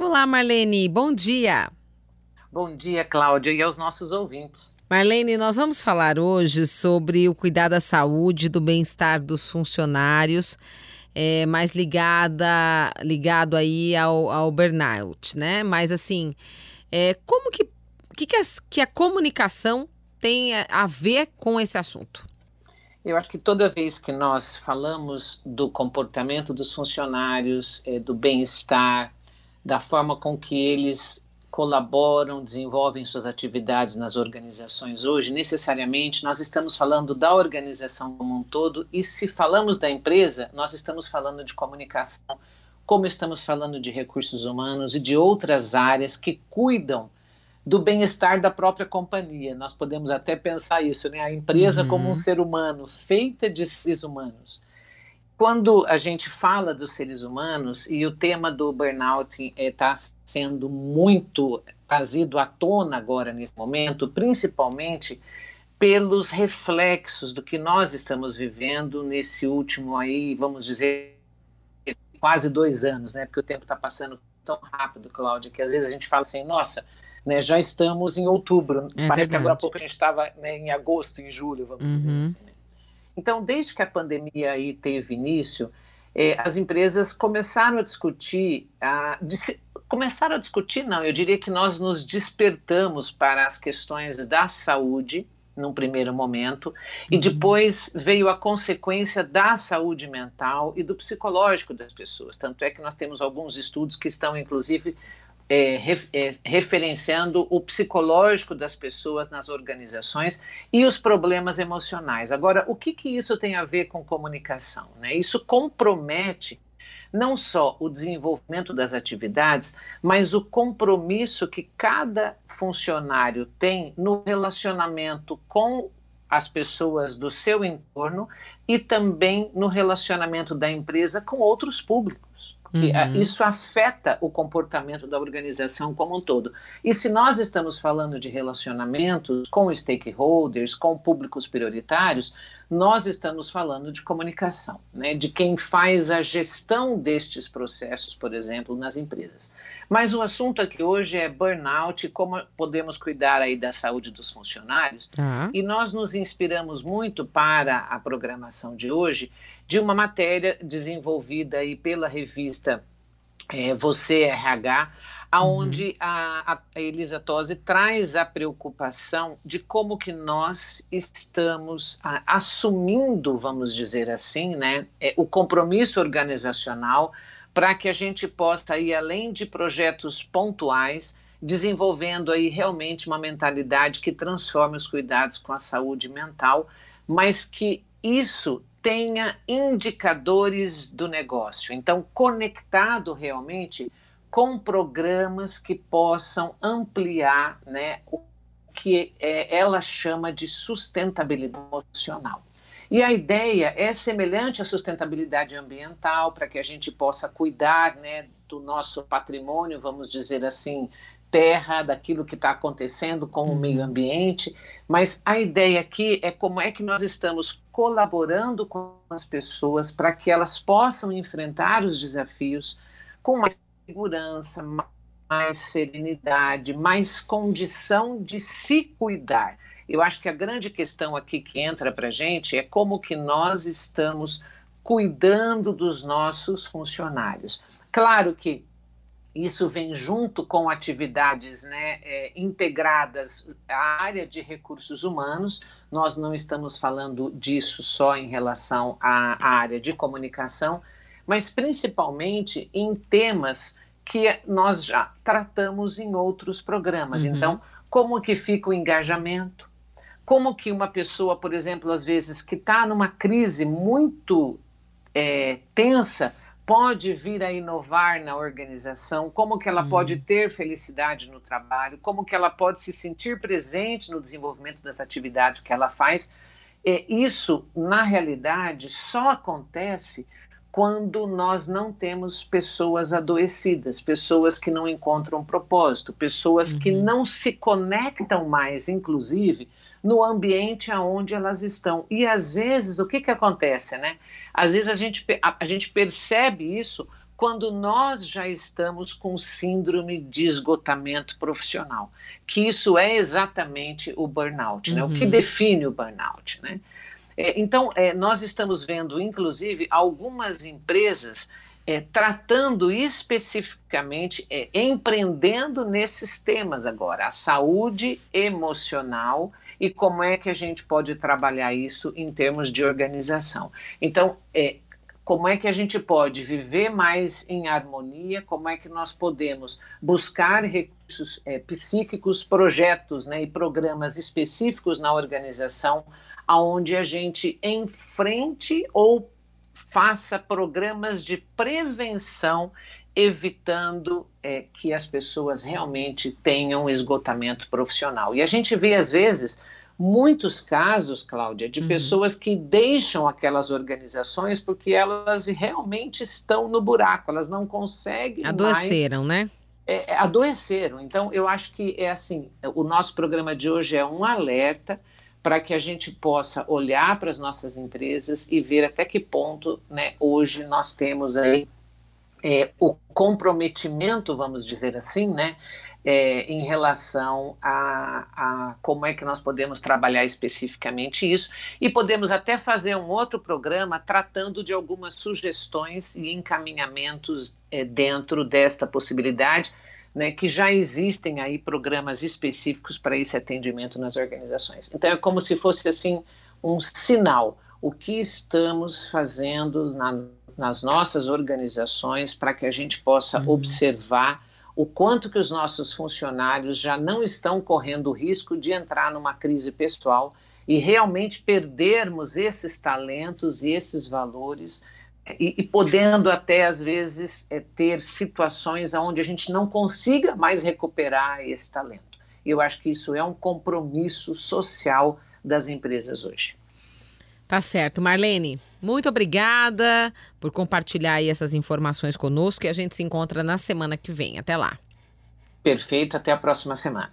Olá, Marlene, bom dia. Bom dia, Cláudia, e aos nossos ouvintes. Marlene, nós vamos falar hoje sobre o cuidar da saúde, do bem-estar dos funcionários, é, mais ligada, ligado aí ao, ao burnout, né? Mas assim, é, como que, que, que, a, que a comunicação tem a ver com esse assunto? Eu acho que toda vez que nós falamos do comportamento dos funcionários, é, do bem-estar, da forma com que eles colaboram, desenvolvem suas atividades nas organizações hoje, necessariamente nós estamos falando da organização como um todo, e se falamos da empresa, nós estamos falando de comunicação, como estamos falando de recursos humanos e de outras áreas que cuidam do bem-estar da própria companhia. Nós podemos até pensar isso, né? A empresa uhum. como um uhum. ser humano, feita de seres humanos. Quando a gente fala dos seres humanos, e o tema do burnout está eh, sendo muito trazido à tona agora nesse momento, principalmente pelos reflexos do que nós estamos vivendo nesse último aí, vamos dizer, quase dois anos, né? Porque o tempo está passando tão rápido, Cláudia, que às vezes a gente fala assim, nossa, né, já estamos em outubro. É Parece verdade. que agora há pouco a gente estava né, em agosto, em julho, vamos uhum. dizer assim. Né? Então, desde que a pandemia aí teve início, eh, as empresas começaram a discutir, a, começaram a discutir, não, eu diria que nós nos despertamos para as questões da saúde, num primeiro momento, e uhum. depois veio a consequência da saúde mental e do psicológico das pessoas. Tanto é que nós temos alguns estudos que estão, inclusive, é, é, referenciando o psicológico das pessoas nas organizações e os problemas emocionais. Agora, o que, que isso tem a ver com comunicação? Né? Isso compromete não só o desenvolvimento das atividades, mas o compromisso que cada funcionário tem no relacionamento com as pessoas do seu entorno e também no relacionamento da empresa com outros públicos. Porque uhum. isso afeta o comportamento da organização como um todo. E se nós estamos falando de relacionamentos com stakeholders, com públicos prioritários, nós estamos falando de comunicação, né, de quem faz a gestão destes processos, por exemplo, nas empresas. Mas o assunto aqui hoje é burnout e como podemos cuidar aí da saúde dos funcionários. Uhum. E nós nos inspiramos muito para a programação de hoje de uma matéria desenvolvida aí pela revista é, Você RH, aonde uhum. a, a Elisa Tosi traz a preocupação de como que nós estamos a, assumindo, vamos dizer assim, né, é, o compromisso organizacional para que a gente possa ir além de projetos pontuais, desenvolvendo aí realmente uma mentalidade que transforme os cuidados com a saúde mental, mas que isso tenha indicadores do negócio. Então, conectado realmente com programas que possam ampliar né, o que é, ela chama de sustentabilidade emocional. E a ideia é semelhante à sustentabilidade ambiental, para que a gente possa cuidar né, do nosso patrimônio, vamos dizer assim, terra, daquilo que está acontecendo com o meio uhum. ambiente, mas a ideia aqui é como é que nós estamos colaborando com as pessoas para que elas possam enfrentar os desafios com mais segurança, mais serenidade, mais condição de se cuidar. Eu acho que a grande questão aqui que entra para a gente é como que nós estamos cuidando dos nossos funcionários. Claro que isso vem junto com atividades né, é, integradas à área de recursos humanos. Nós não estamos falando disso só em relação à, à área de comunicação, mas principalmente em temas que nós já tratamos em outros programas. Uhum. Então, como que fica o engajamento? Como que uma pessoa, por exemplo, às vezes que está numa crise muito é, tensa, pode vir a inovar na organização, como que ela uhum. pode ter felicidade no trabalho, como que ela pode se sentir presente no desenvolvimento das atividades que ela faz. É, isso, na realidade, só acontece quando nós não temos pessoas adoecidas, pessoas que não encontram propósito, pessoas uhum. que não se conectam mais, inclusive, no ambiente aonde elas estão. E às vezes, o que, que acontece, né? Às vezes a gente, a, a gente percebe isso quando nós já estamos com síndrome de esgotamento profissional, que isso é exatamente o burnout, né? O que uhum. define o burnout, né? É, então, é, nós estamos vendo, inclusive, algumas empresas é, tratando especificamente, é, empreendendo nesses temas agora, a saúde emocional e como é que a gente pode trabalhar isso em termos de organização. Então, é, como é que a gente pode viver mais em harmonia, como é que nós podemos buscar recursos é, psíquicos, projetos né, e programas específicos na organização, aonde a gente enfrente ou faça programas de prevenção, evitando é, que as pessoas realmente tenham esgotamento profissional. E a gente vê, às vezes, muitos casos, Cláudia, de uhum. pessoas que deixam aquelas organizações porque elas realmente estão no buraco, elas não conseguem Adoeceram, mais, né? É, é, adoeceram. Então, eu acho que é assim: o nosso programa de hoje é um alerta para que a gente possa olhar para as nossas empresas e ver até que ponto, né, hoje nós temos aí é, o comprometimento, vamos dizer assim, né, é, em relação a, a, como é que nós podemos trabalhar especificamente isso e podemos até fazer um outro programa tratando de algumas sugestões e encaminhamentos é, dentro desta possibilidade, né, que já existem aí programas específicos para esse atendimento nas organizações. Então é como se fosse assim um sinal o que estamos fazendo na, nas nossas organizações para que a gente possa uhum. observar o quanto que os nossos funcionários já não estão correndo o risco de entrar numa crise pessoal e realmente perdermos esses talentos e esses valores e, e podendo até às vezes é, ter situações onde a gente não consiga mais recuperar esse talento. Eu acho que isso é um compromisso social das empresas hoje. Tá certo. Marlene, muito obrigada por compartilhar essas informações conosco e a gente se encontra na semana que vem. Até lá. Perfeito, até a próxima semana.